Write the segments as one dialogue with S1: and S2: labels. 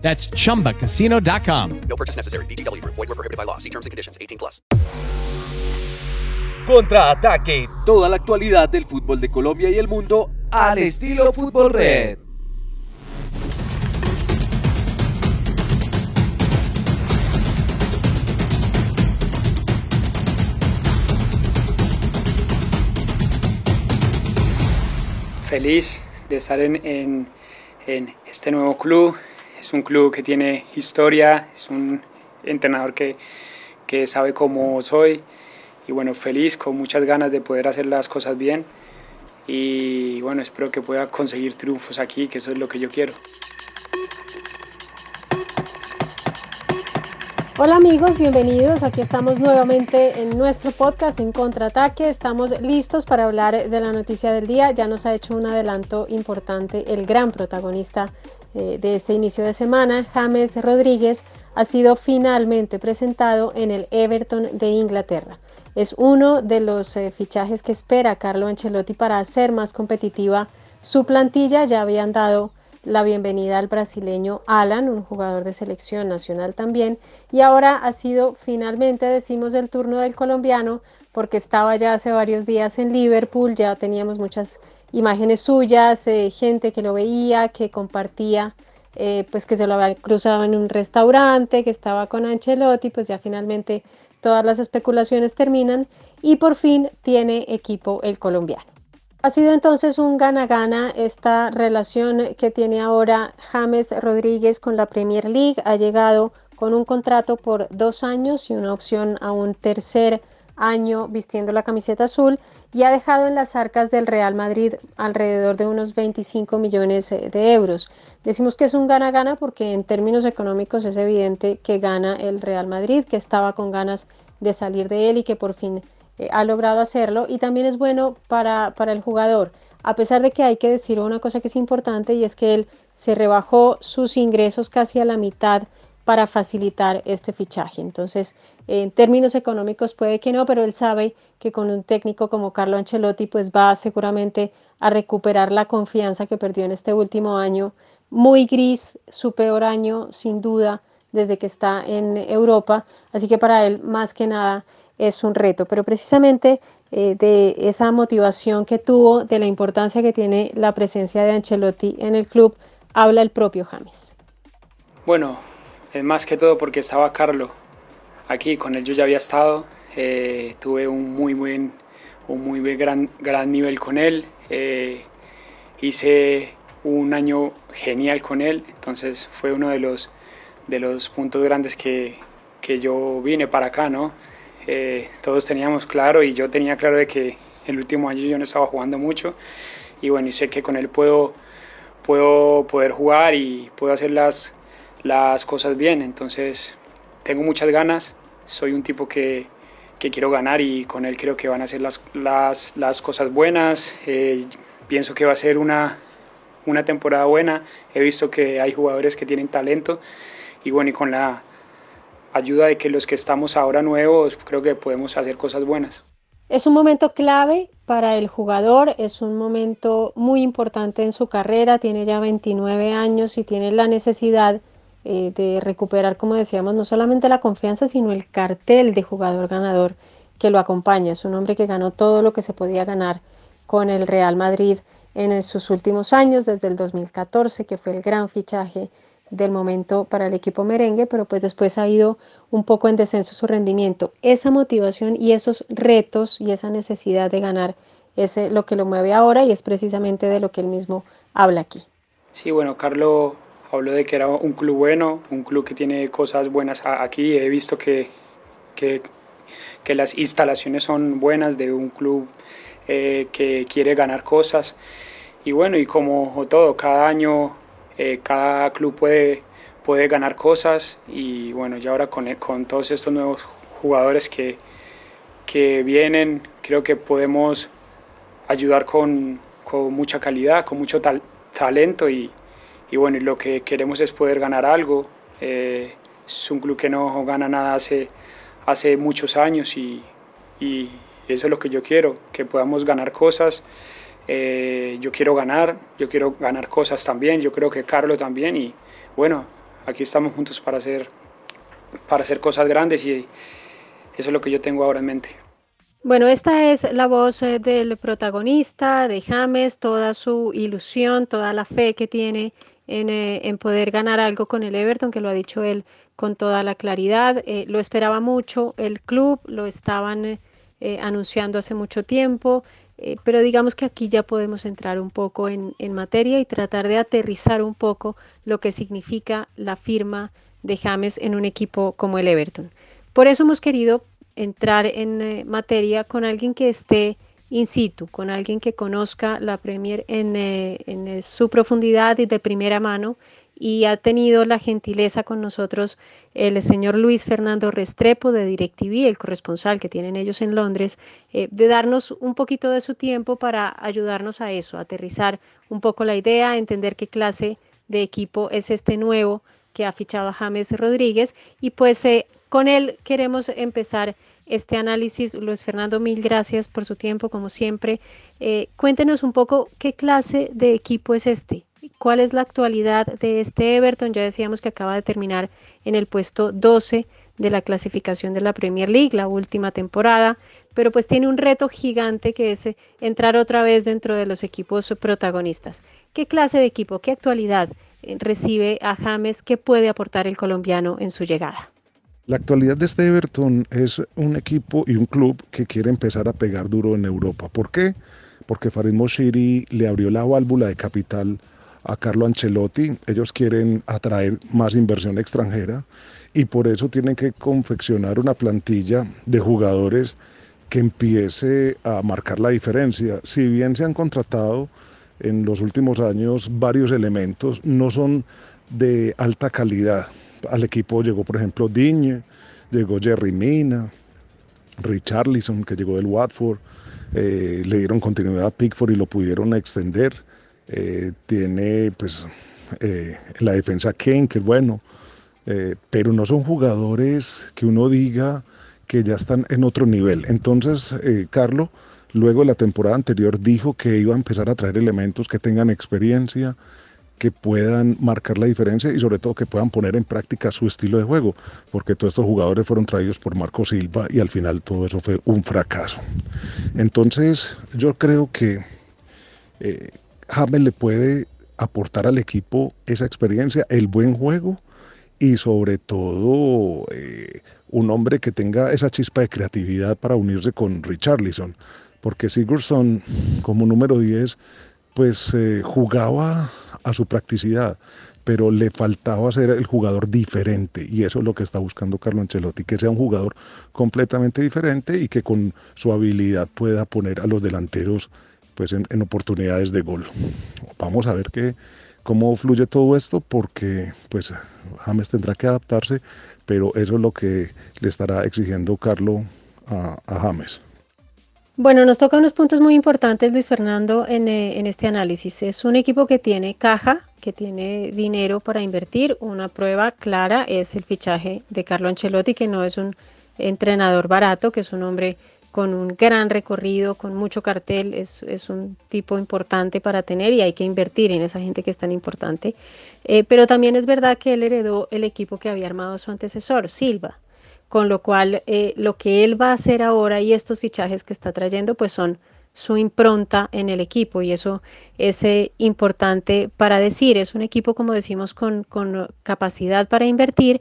S1: That's chumbacasino.com.
S2: No purchase necessary. BGW. Void were prohibited by law. See terms and conditions. 18 plus.
S3: Contraataque. Toda la actualidad del fútbol de Colombia y el mundo al estilo Fútbol Red.
S4: Feliz de estar en, en, en este nuevo club. Es un club que tiene historia, es un entrenador que, que sabe cómo soy y bueno, feliz, con muchas ganas de poder hacer las cosas bien y bueno, espero que pueda conseguir triunfos aquí, que eso es lo que yo quiero.
S5: Hola amigos, bienvenidos. Aquí estamos nuevamente en nuestro podcast en contraataque. Estamos listos para hablar de la noticia del día. Ya nos ha hecho un adelanto importante el gran protagonista eh, de este inicio de semana, James Rodríguez, ha sido finalmente presentado en el Everton de Inglaterra. Es uno de los eh, fichajes que espera Carlo Ancelotti para hacer más competitiva su plantilla. Ya habían dado la bienvenida al brasileño Alan, un jugador de selección nacional también, y ahora ha sido finalmente, decimos, el turno del colombiano, porque estaba ya hace varios días en Liverpool, ya teníamos muchas imágenes suyas, eh, gente que lo veía, que compartía, eh, pues que se lo había cruzado en un restaurante, que estaba con Ancelotti, pues ya finalmente todas las especulaciones terminan y por fin tiene equipo el colombiano. Ha sido entonces un gana-gana esta relación que tiene ahora James Rodríguez con la Premier League. Ha llegado con un contrato por dos años y una opción a un tercer año vistiendo la camiseta azul y ha dejado en las arcas del Real Madrid alrededor de unos 25 millones de euros. Decimos que es un gana-gana porque en términos económicos es evidente que gana el Real Madrid, que estaba con ganas de salir de él y que por fin eh, ha logrado hacerlo y también es bueno para, para el jugador, a pesar de que hay que decir una cosa que es importante y es que él se rebajó sus ingresos casi a la mitad para facilitar este fichaje. Entonces, en términos económicos puede que no, pero él sabe que con un técnico como Carlo Ancelotti, pues va seguramente a recuperar la confianza que perdió en este último año. Muy gris, su peor año, sin duda, desde que está en Europa. Así que para él, más que nada, es un reto, pero precisamente eh, de esa motivación que tuvo, de la importancia que tiene la presencia de Ancelotti en el club, habla el propio James.
S4: Bueno, es más que todo porque estaba Carlo aquí, con él yo ya había estado, eh, tuve un muy buen, un muy gran, gran nivel con él, eh, hice un año genial con él, entonces fue uno de los, de los puntos grandes que, que yo vine para acá, ¿no? Eh, todos teníamos claro y yo tenía claro de que el último año yo no estaba jugando mucho y bueno, y sé que con él puedo, puedo poder jugar y puedo hacer las, las cosas bien, entonces tengo muchas ganas, soy un tipo que, que quiero ganar y con él creo que van a hacer las, las, las cosas buenas, eh, pienso que va a ser una, una temporada buena, he visto que hay jugadores que tienen talento y bueno, y con la ayuda de que los que estamos ahora nuevos, creo que podemos hacer cosas buenas.
S5: Es un momento clave para el jugador, es un momento muy importante en su carrera, tiene ya 29 años y tiene la necesidad eh, de recuperar, como decíamos, no solamente la confianza, sino el cartel de jugador ganador que lo acompaña. Es un hombre que ganó todo lo que se podía ganar con el Real Madrid en sus últimos años, desde el 2014, que fue el gran fichaje del momento para el equipo merengue, pero pues después ha ido un poco en descenso su rendimiento. Esa motivación y esos retos y esa necesidad de ganar es eh, lo que lo mueve ahora y es precisamente de lo que él mismo habla aquí.
S4: Sí, bueno, Carlos habló de que era un club bueno, un club que tiene cosas buenas aquí. He visto que, que, que las instalaciones son buenas de un club eh, que quiere ganar cosas. Y bueno, y como todo, cada año eh, cada club puede, puede ganar cosas y bueno, ya ahora con, con todos estos nuevos jugadores que, que vienen, creo que podemos ayudar con, con mucha calidad, con mucho talento y, y, bueno, lo que queremos es poder ganar algo. Eh, es un club que no gana nada hace, hace muchos años y, y eso es lo que yo quiero, que podamos ganar cosas. Eh, yo quiero ganar, yo quiero ganar cosas también, yo creo que Carlos también y bueno, aquí estamos juntos para hacer, para hacer cosas grandes y eso es lo que yo tengo ahora en mente.
S5: Bueno, esta es la voz eh, del protagonista, de James, toda su ilusión, toda la fe que tiene en, eh, en, poder ganar algo con el Everton, que lo ha dicho él con toda la claridad. Eh, lo esperaba mucho el club, lo estaban anunciando hace mucho tiempo, pero digamos que aquí ya podemos entrar un poco en, materia y tratar de aterrizar un poco lo que significa la firma de James en un equipo como el Everton. Por eso hemos querido entrar en eh, materia con alguien que esté in situ, con alguien que conozca la Premier en, eh, en, eh, su profundidad y de primera mano. Y ha tenido la gentileza con nosotros el señor Luis Fernando Restrepo de DirecTV, el corresponsal que tienen ellos en Londres, de darnos un poquito de su tiempo para ayudarnos a eso, a aterrizar un poco la idea, entender qué clase de equipo es este nuevo que ha fichado a James Rodríguez y pues con él queremos empezar este análisis. Luis Fernando, mil gracias por su tiempo, como siempre. Eh, cuéntenos un poco qué clase de equipo es este. ¿Cuál es la actualidad de este Everton? Ya decíamos que acaba de terminar en el puesto 12 de la clasificación de la Premier League, la última temporada, pero pues tiene un reto gigante que es eh, entrar otra vez dentro de los equipos protagonistas. ¿Qué clase de equipo, qué actualidad eh, recibe a James? ¿Qué puede aportar el colombiano en su llegada?
S6: La actualidad de este Everton es un equipo y un club que quiere empezar a pegar duro en Europa. ¿Por qué? Porque Farid Moshiri le abrió la válvula de capital a Carlo Ancelotti. Ellos quieren atraer más inversión extranjera y por eso tienen que confeccionar una plantilla de jugadores que empiece a marcar la diferencia. Si bien se han contratado en los últimos años varios elementos, no son de alta calidad al equipo llegó, por ejemplo, Digne, llegó Jerry Mina, Richarlison, que llegó del Watford, eh, le dieron continuidad a Pickford y lo pudieron extender. Eh, tiene, pues, eh, la defensa Kane, que es bueno, pero no son jugadores que uno diga que ya están en otro nivel. Entonces, Carlos, luego de la temporada anterior, dijo que iba a empezar a traer elementos que tengan experiencia, que puedan marcar la diferencia y sobre todo que puedan poner en práctica su estilo de juego, porque todos estos jugadores fueron traídos por Marco Silva y al final todo eso fue un fracaso. Entonces yo creo que eh, James le puede aportar al equipo esa experiencia, el buen juego y sobre todo eh, un hombre que tenga esa chispa de creatividad para unirse con Richarlison, porque Sigurdsson como número 10 pues eh, jugaba a su practicidad, pero le faltaba ser el jugador diferente y eso es lo que está buscando Carlo Ancelotti, que sea un jugador completamente diferente y que con su habilidad pueda poner a los delanteros pues en, oportunidades de gol. Vamos a ver qué, cómo fluye todo esto porque pues James tendrá que adaptarse, pero eso es lo que le estará exigiendo Carlo a James.
S5: Bueno, nos toca unos puntos muy importantes, Luis Fernando, eh, en, este análisis. Es un equipo que tiene caja, que tiene dinero para invertir. Una prueba clara es el fichaje de Carlo Ancelotti, que no es un entrenador barato, que es un hombre con un gran recorrido, con mucho cartel, es, un tipo importante para tener y hay que invertir en esa gente que es tan importante. Eh, pero también es verdad que él heredó el equipo que había armado su antecesor, Silva con lo cual eh, lo que él va a hacer ahora y estos fichajes que está trayendo pues son su impronta en el equipo y eso es eh, importante para decir, es un equipo como decimos con, capacidad para invertir,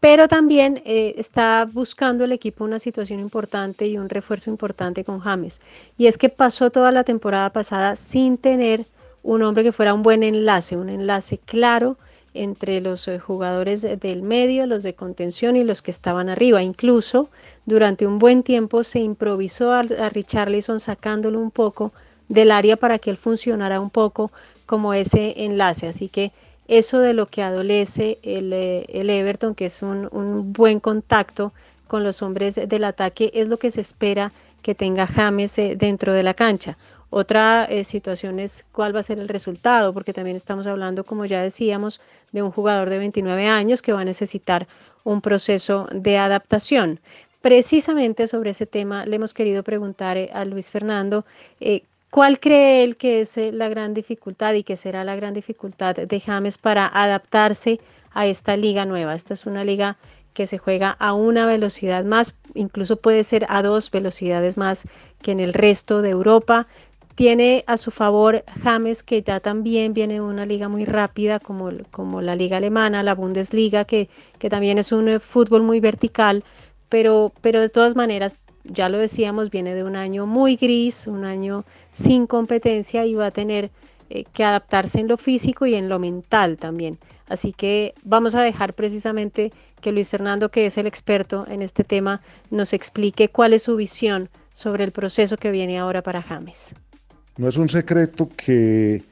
S5: pero también eh, está buscando el equipo una situación importante y un refuerzo importante con James. Y es que pasó toda la temporada pasada sin tener un hombre que fuera un buen enlace, un enlace claro entre los eh, jugadores del medio, los de contención y los que estaban arriba. Incluso durante un buen tiempo se improvisó a, Richarlison sacándolo un poco del área para que él funcionara un poco como ese enlace. Así que eso de lo que adolece el, eh, Everton, que es un, buen contacto con los hombres del ataque es lo que se espera que tenga James eh, dentro de la cancha. Otra eh, situación es cuál va a ser el resultado, porque también estamos hablando, como ya decíamos, de un jugador de 29 años que va a necesitar un proceso de adaptación. Precisamente sobre ese tema le hemos querido preguntar a Luis Fernando ¿Cuál cree él que es eh, la gran dificultad y que será la gran dificultad de James para adaptarse a esta liga nueva? Esta es una liga que se juega a una velocidad más, incluso puede ser a dos velocidades más que en el resto de Europa. Tiene a su favor James, que ya también viene de una liga muy rápida como, como la liga alemana, la Bundesliga, que, que también es un eh, fútbol muy vertical, pero, pero de todas maneras ya lo decíamos, viene de un año muy gris, un año sin competencia y va a tener eh, que adaptarse en lo físico y en lo mental también. Así que vamos a dejar precisamente que Luis Fernando, que es el experto en este tema, nos explique cuál es su visión sobre el proceso que viene ahora para James.
S6: No es un secreto que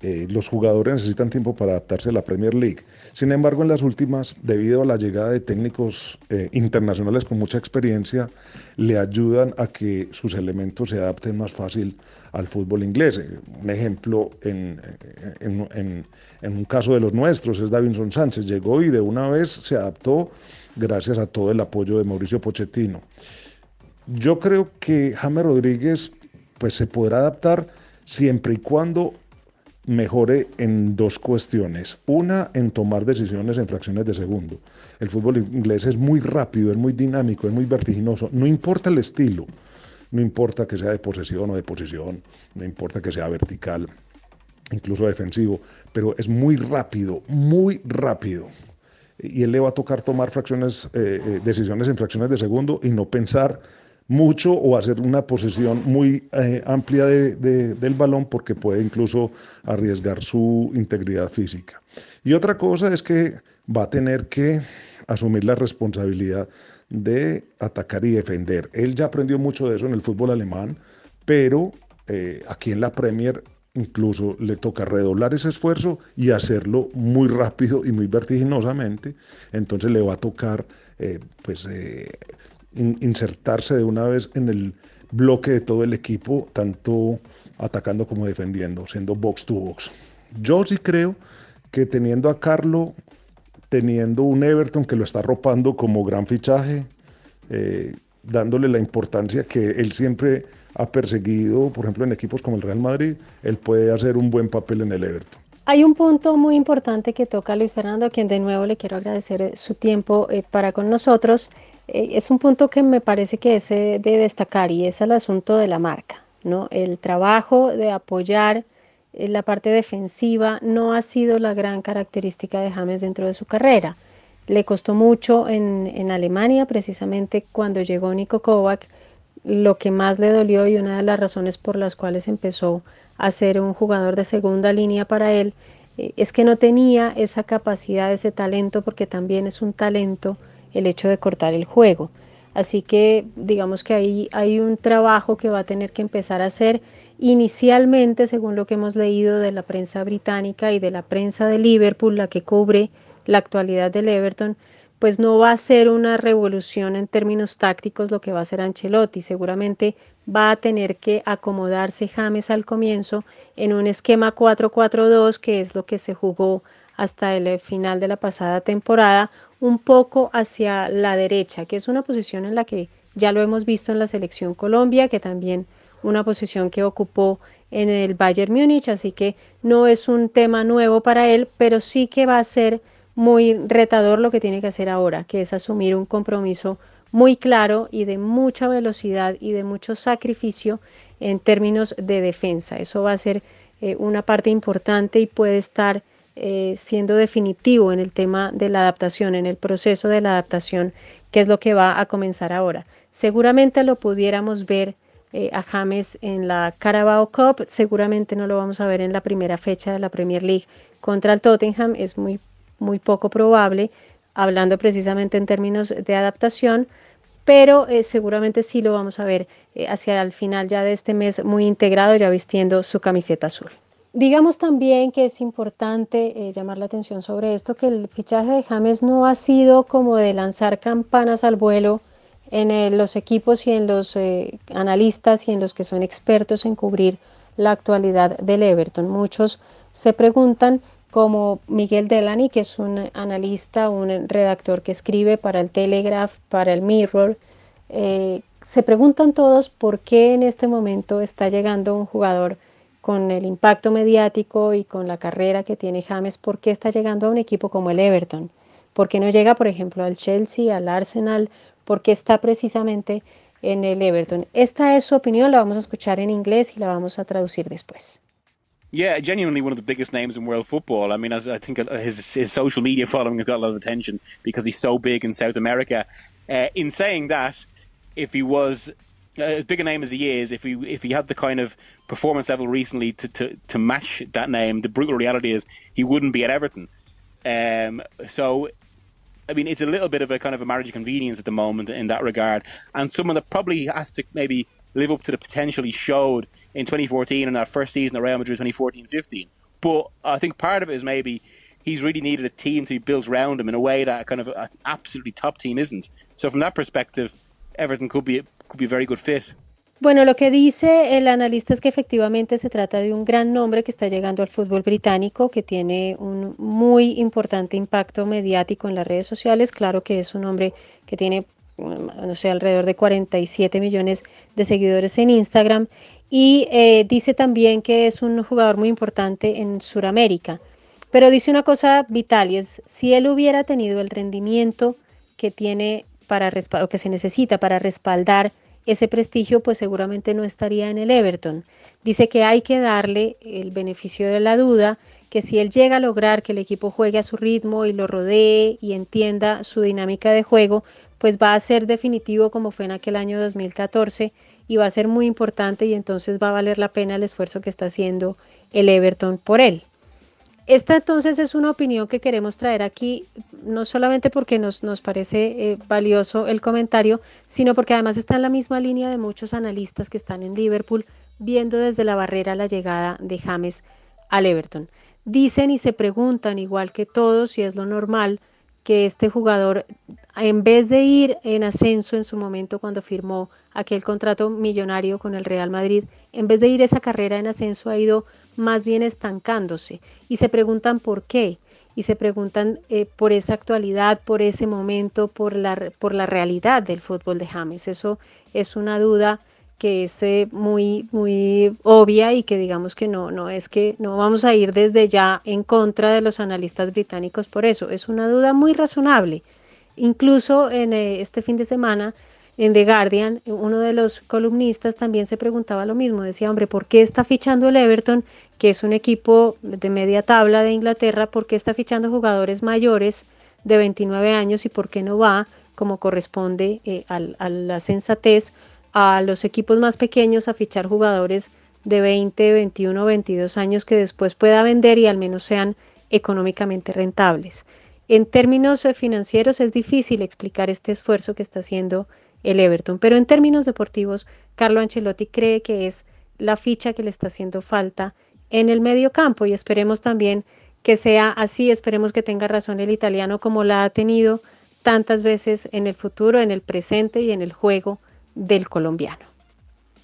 S6: eh, los jugadores necesitan tiempo para adaptarse a la Premier League. Sin embargo, en las últimas, debido a la llegada de técnicos eh, internacionales con mucha experiencia, le ayudan a que sus elementos se adapten más fácil al fútbol inglés. Eh, un ejemplo en, un caso de los nuestros es Davinson Sánchez. Llegó y de una vez se adaptó gracias a todo el apoyo de Mauricio Pochettino. Yo creo que James Rodríguez pues, se podrá adaptar siempre y cuando mejore en dos cuestiones. Una, en tomar decisiones en fracciones de segundo. El fútbol inglés es muy rápido, es muy dinámico, es muy vertiginoso. No importa el estilo, no importa que sea de posesión o de posición, no importa que sea vertical, incluso defensivo, pero es muy rápido, muy rápido. Y él le va a tocar tomar fracciones, eh, eh, decisiones en fracciones de segundo y no pensar mucho o hacer una posesión muy eh, amplia del balón porque puede incluso arriesgar su integridad física. Y otra cosa es que va a tener que asumir la responsabilidad de atacar y defender. Él ya aprendió mucho de eso en el fútbol alemán, pero eh, aquí en la Premier incluso le toca redoblar ese esfuerzo y hacerlo muy rápido y muy vertiginosamente. Entonces le va a tocar eh, pues insertarse de una vez en el bloque de todo el equipo, tanto atacando como defendiendo, siendo box to box. Yo sí creo que teniendo a Carlo, teniendo un Everton que lo está arropando como gran fichaje, eh, dándole la importancia que él siempre ha perseguido, por ejemplo en equipos como el Real Madrid, él puede hacer un buen papel en el Everton.
S5: Hay un punto muy importante que toca Luis Fernando, a quien de nuevo le quiero agradecer su tiempo eh, para con nosotros, eh, es un punto que me parece que es eh, de destacar y es el asunto de la marca, ¿no? El trabajo de apoyar eh, la parte defensiva no ha sido la gran característica de James dentro de su carrera. Le costó mucho en, en Alemania, precisamente cuando llegó Nico Kovac, lo que más le dolió y una de las razones por las cuales empezó a ser un jugador de segunda línea para él es que no tenía esa capacidad, ese talento, porque también es un talento el hecho de cortar el juego. Así que digamos que ahí hay un trabajo que va a tener que empezar a hacer inicialmente, según lo que hemos leído de la prensa británica y de la prensa de Liverpool, la que cubre la actualidad del Everton, pues no va a ser una revolución en términos tácticos lo que va a hacer Ancelotti. Seguramente va a tener que acomodarse James al comienzo en un esquema 4-4-2, que es lo que se jugó hasta el final de la pasada temporada, un poco hacia la derecha, que es una posición en la que ya lo hemos visto en la selección Colombia, que también una posición que ocupó en el Bayern Múnich, así que no es un tema nuevo para él, pero sí que va a ser muy retador lo que tiene que hacer ahora, que es asumir un compromiso muy claro y de mucha velocidad y de mucho sacrificio en términos de defensa. Eso va a ser eh, una parte importante y puede estar eh, siendo definitivo en el tema de la adaptación, en el proceso de la adaptación, que es lo que va a comenzar ahora. Seguramente lo pudiéramos ver eh, a James en la Carabao Cup, seguramente no lo vamos a ver en la primera fecha de la Premier League contra el Tottenham, es muy, muy poco probable, hablando precisamente en términos de adaptación, pero eh, seguramente sí lo vamos a ver hacia el final ya de este mes muy integrado, ya vistiendo su camiseta azul. Digamos también que es importante eh, llamar la atención sobre esto, que el fichaje de James no ha sido como de lanzar campanas al vuelo en eh, los equipos y en los eh, analistas y en los que son expertos en cubrir la actualidad del Everton. Muchos se preguntan, como Miguel Delany, que es un analista, un redactor que escribe para el Telegraph, para el Mirror, se preguntan todos por qué en este momento está llegando un jugador con el impacto mediático y con la carrera que tiene James, ¿por qué está llegando a un equipo como el Everton? ¿Por qué no llega, por ejemplo, al Chelsea, al Arsenal? ¿Por qué está precisamente en el Everton? Esta es su opinión, la vamos a escuchar en inglés y la vamos a traducir después.
S7: Yeah, genuinely one of the biggest names in world football. I mean, as I think his his social media following has got a lot of attention because he's so big in South America. Uh, in saying that, if he was as big a name as he is, if he if he had the kind of performance level recently to, to, to match that name, the brutal reality is he wouldn't be at Everton. Um, so, I mean, it's a little bit of a kind of a marriage of convenience at the moment in that regard, and someone that probably has to maybe live up to the potential he showed in 2014 in that first season at Real Madrid 2014-15. But I think part of it is maybe he's really needed a team to be built around him in a way that kind of an absolutely top team isn't. So from that perspective, Everton could be could be a very good fit.
S5: Bueno, lo que dice el analista es que efectivamente se trata de un gran nombre que está llegando al fútbol británico, que tiene un muy importante impacto mediático en las redes sociales. Claro que es un hombre que tiene, no sé, alrededor de 47 millones de seguidores en Instagram. Y eh, dice también que es un jugador muy importante en Sudamérica. Pero dice una cosa vital y es, si él hubiera tenido el rendimiento que tiene para o que se necesita para respaldar ese prestigio, pues seguramente no estaría en el Everton. Dice que hay que darle el beneficio de la duda, que si él llega a lograr que el equipo juegue a su ritmo y lo rodee y entienda su dinámica de juego, pues va a ser definitivo como fue en aquel año 2014 y va a ser muy importante y entonces va a valer la pena el esfuerzo que está haciendo el Everton por él. Esta entonces es una opinión que queremos traer aquí, no solamente porque nos, nos parece eh, valioso el comentario, sino porque además está en la misma línea de muchos analistas que están en Liverpool viendo desde la barrera la llegada de James al Everton. Dicen y se preguntan, igual que todos, si es lo normal, que este jugador, en vez de ir en ascenso en su momento cuando firmó aquel contrato millonario con el Real Madrid, en vez de ir esa carrera en ascenso ha ido más bien estancándose. Y se preguntan por qué. Y se preguntan eh, por esa actualidad, por ese momento, por la, por la realidad del fútbol de James. Eso es una duda que es eh, muy, muy obvia y que digamos que no, no es que no vamos a ir desde ya en contra de los analistas británicos por eso. Es una duda muy razonable. Incluso en eh, este fin de semana en The Guardian, uno de los columnistas también se preguntaba lo mismo, decía, hombre, ¿por qué está fichando el Everton, que es un equipo de media tabla de Inglaterra, por qué está fichando jugadores mayores de 29 años y por qué no va, como corresponde eh, a la sensatez, a los equipos más pequeños a fichar jugadores de 20, 21, 22 años que después pueda vender y al menos sean económicamente rentables. En términos eh, financieros es difícil explicar este esfuerzo que está haciendo el Everton, pero en términos deportivos, Carlo Ancelotti cree que es la ficha que le está haciendo falta en el medio campo y esperemos también que sea así, esperemos que tenga razón el italiano como la ha tenido tantas veces en el futuro, en el presente y en el juego del colombiano.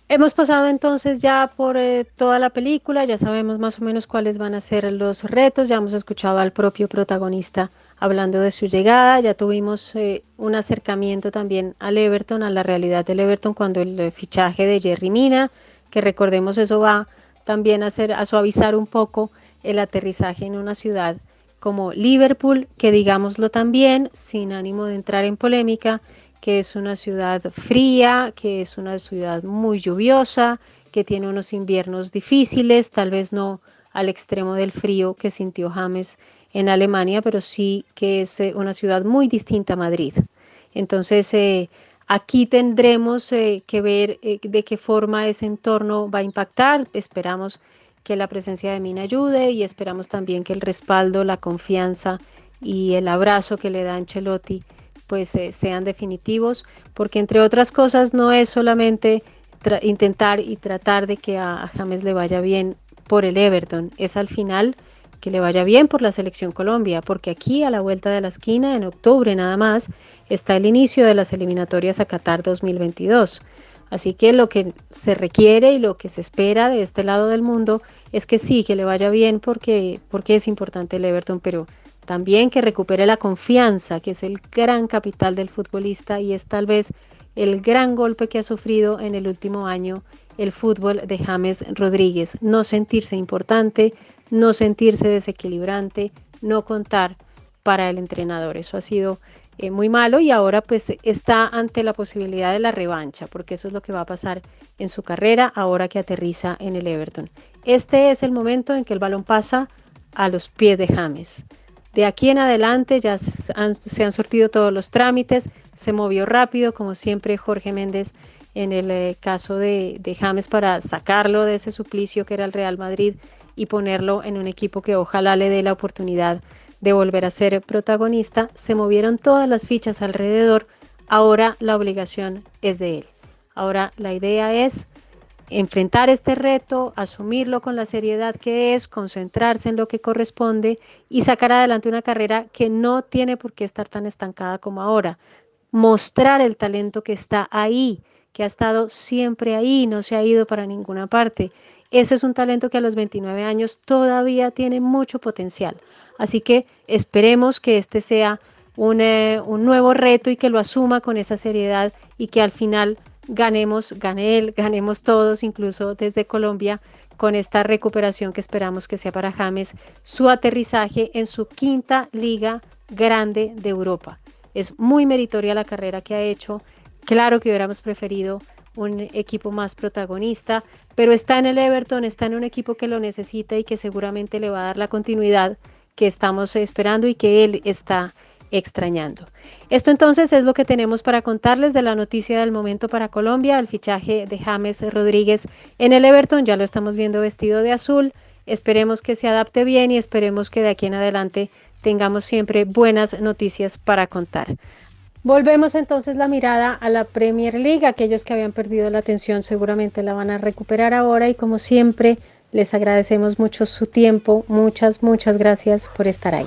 S5: Hemos pasado entonces ya por eh, toda la película, ya sabemos más o menos cuáles van a ser los retos, ya hemos escuchado al propio protagonista hablando de su llegada, ya tuvimos eh, un acercamiento también al Everton, a la realidad del Everton cuando el eh, fichaje de Jerry Mina, que recordemos eso va también a, hacer, a suavizar un poco el aterrizaje en una ciudad como Liverpool, que digámoslo también, sin ánimo de entrar en polémica, que es una ciudad fría, que es una ciudad muy lluviosa, que tiene unos inviernos difíciles, tal vez no al extremo del frío que sintió James en Alemania, pero sí que es eh, una ciudad muy distinta a Madrid. Entonces, eh, aquí tendremos eh, que ver de qué forma ese entorno va a impactar. Esperamos que la presencia de Mina ayude y esperamos también que el respaldo, la confianza y el abrazo que le da Ancelotti pues eh, sean definitivos, porque entre otras cosas no es solamente intentar y tratar de que a, James le vaya bien por el Everton, es al final que le vaya bien por la selección Colombia, porque aquí a la vuelta de la esquina, en octubre nada más, está el inicio de las eliminatorias a Qatar 2022. Así que lo que se requiere y lo que se espera de este lado del mundo es que sí, que le vaya bien porque, porque es importante el Everton, pero también que recupere la confianza, que es el gran capital del futbolista y es tal vez el gran golpe que ha sufrido en el último año el fútbol de James Rodríguez. No sentirse importante, no sentirse desequilibrante, no contar para el entrenador. Eso ha sido eh, muy malo y ahora pues está ante la posibilidad de la revancha, porque eso es lo que va a pasar en su carrera ahora que aterriza en el Everton. Este es el momento en que el balón pasa a los pies de James. De aquí en adelante ya se han, sortido todos los trámites, se movió rápido, como siempre Jorge Méndez en el eh, caso de, de James para sacarlo de ese suplicio que era el Real Madrid y ponerlo en un equipo que ojalá le dé la oportunidad de volver a ser protagonista, se movieron todas las fichas alrededor, ahora la obligación es de él. Ahora la idea es enfrentar este reto, asumirlo con la seriedad que es, concentrarse en lo que corresponde y sacar adelante una carrera que no tiene por qué estar tan estancada como ahora. Mostrar el talento que está ahí, que ha estado siempre ahí, no se ha ido para ninguna parte. Ese es un talento que a los 29 años todavía tiene mucho potencial. Así que esperemos que este sea un, eh, un nuevo reto y que lo asuma con esa seriedad y que al final ganemos, gane él, ganemos todos, incluso desde Colombia, con esta recuperación que esperamos que sea para James, su aterrizaje en su quinta liga grande de Europa. Es muy meritoria la carrera que ha hecho. Claro que hubiéramos preferido un equipo más protagonista, pero está en el Everton, está en un equipo que lo necesita y que seguramente le va a dar la continuidad que estamos esperando y que él está extrañando. Esto entonces es lo que tenemos para contarles de la noticia del momento para Colombia, el fichaje de James Rodríguez en el Everton, ya lo estamos viendo vestido de azul, esperemos que se adapte bien y esperemos que de aquí en adelante tengamos siempre buenas noticias para contar. Volvemos entonces la mirada a la Premier League. Aquellos que habían perdido la atención seguramente la van a recuperar ahora y como siempre les agradecemos mucho su tiempo. Muchas, muchas gracias por estar ahí.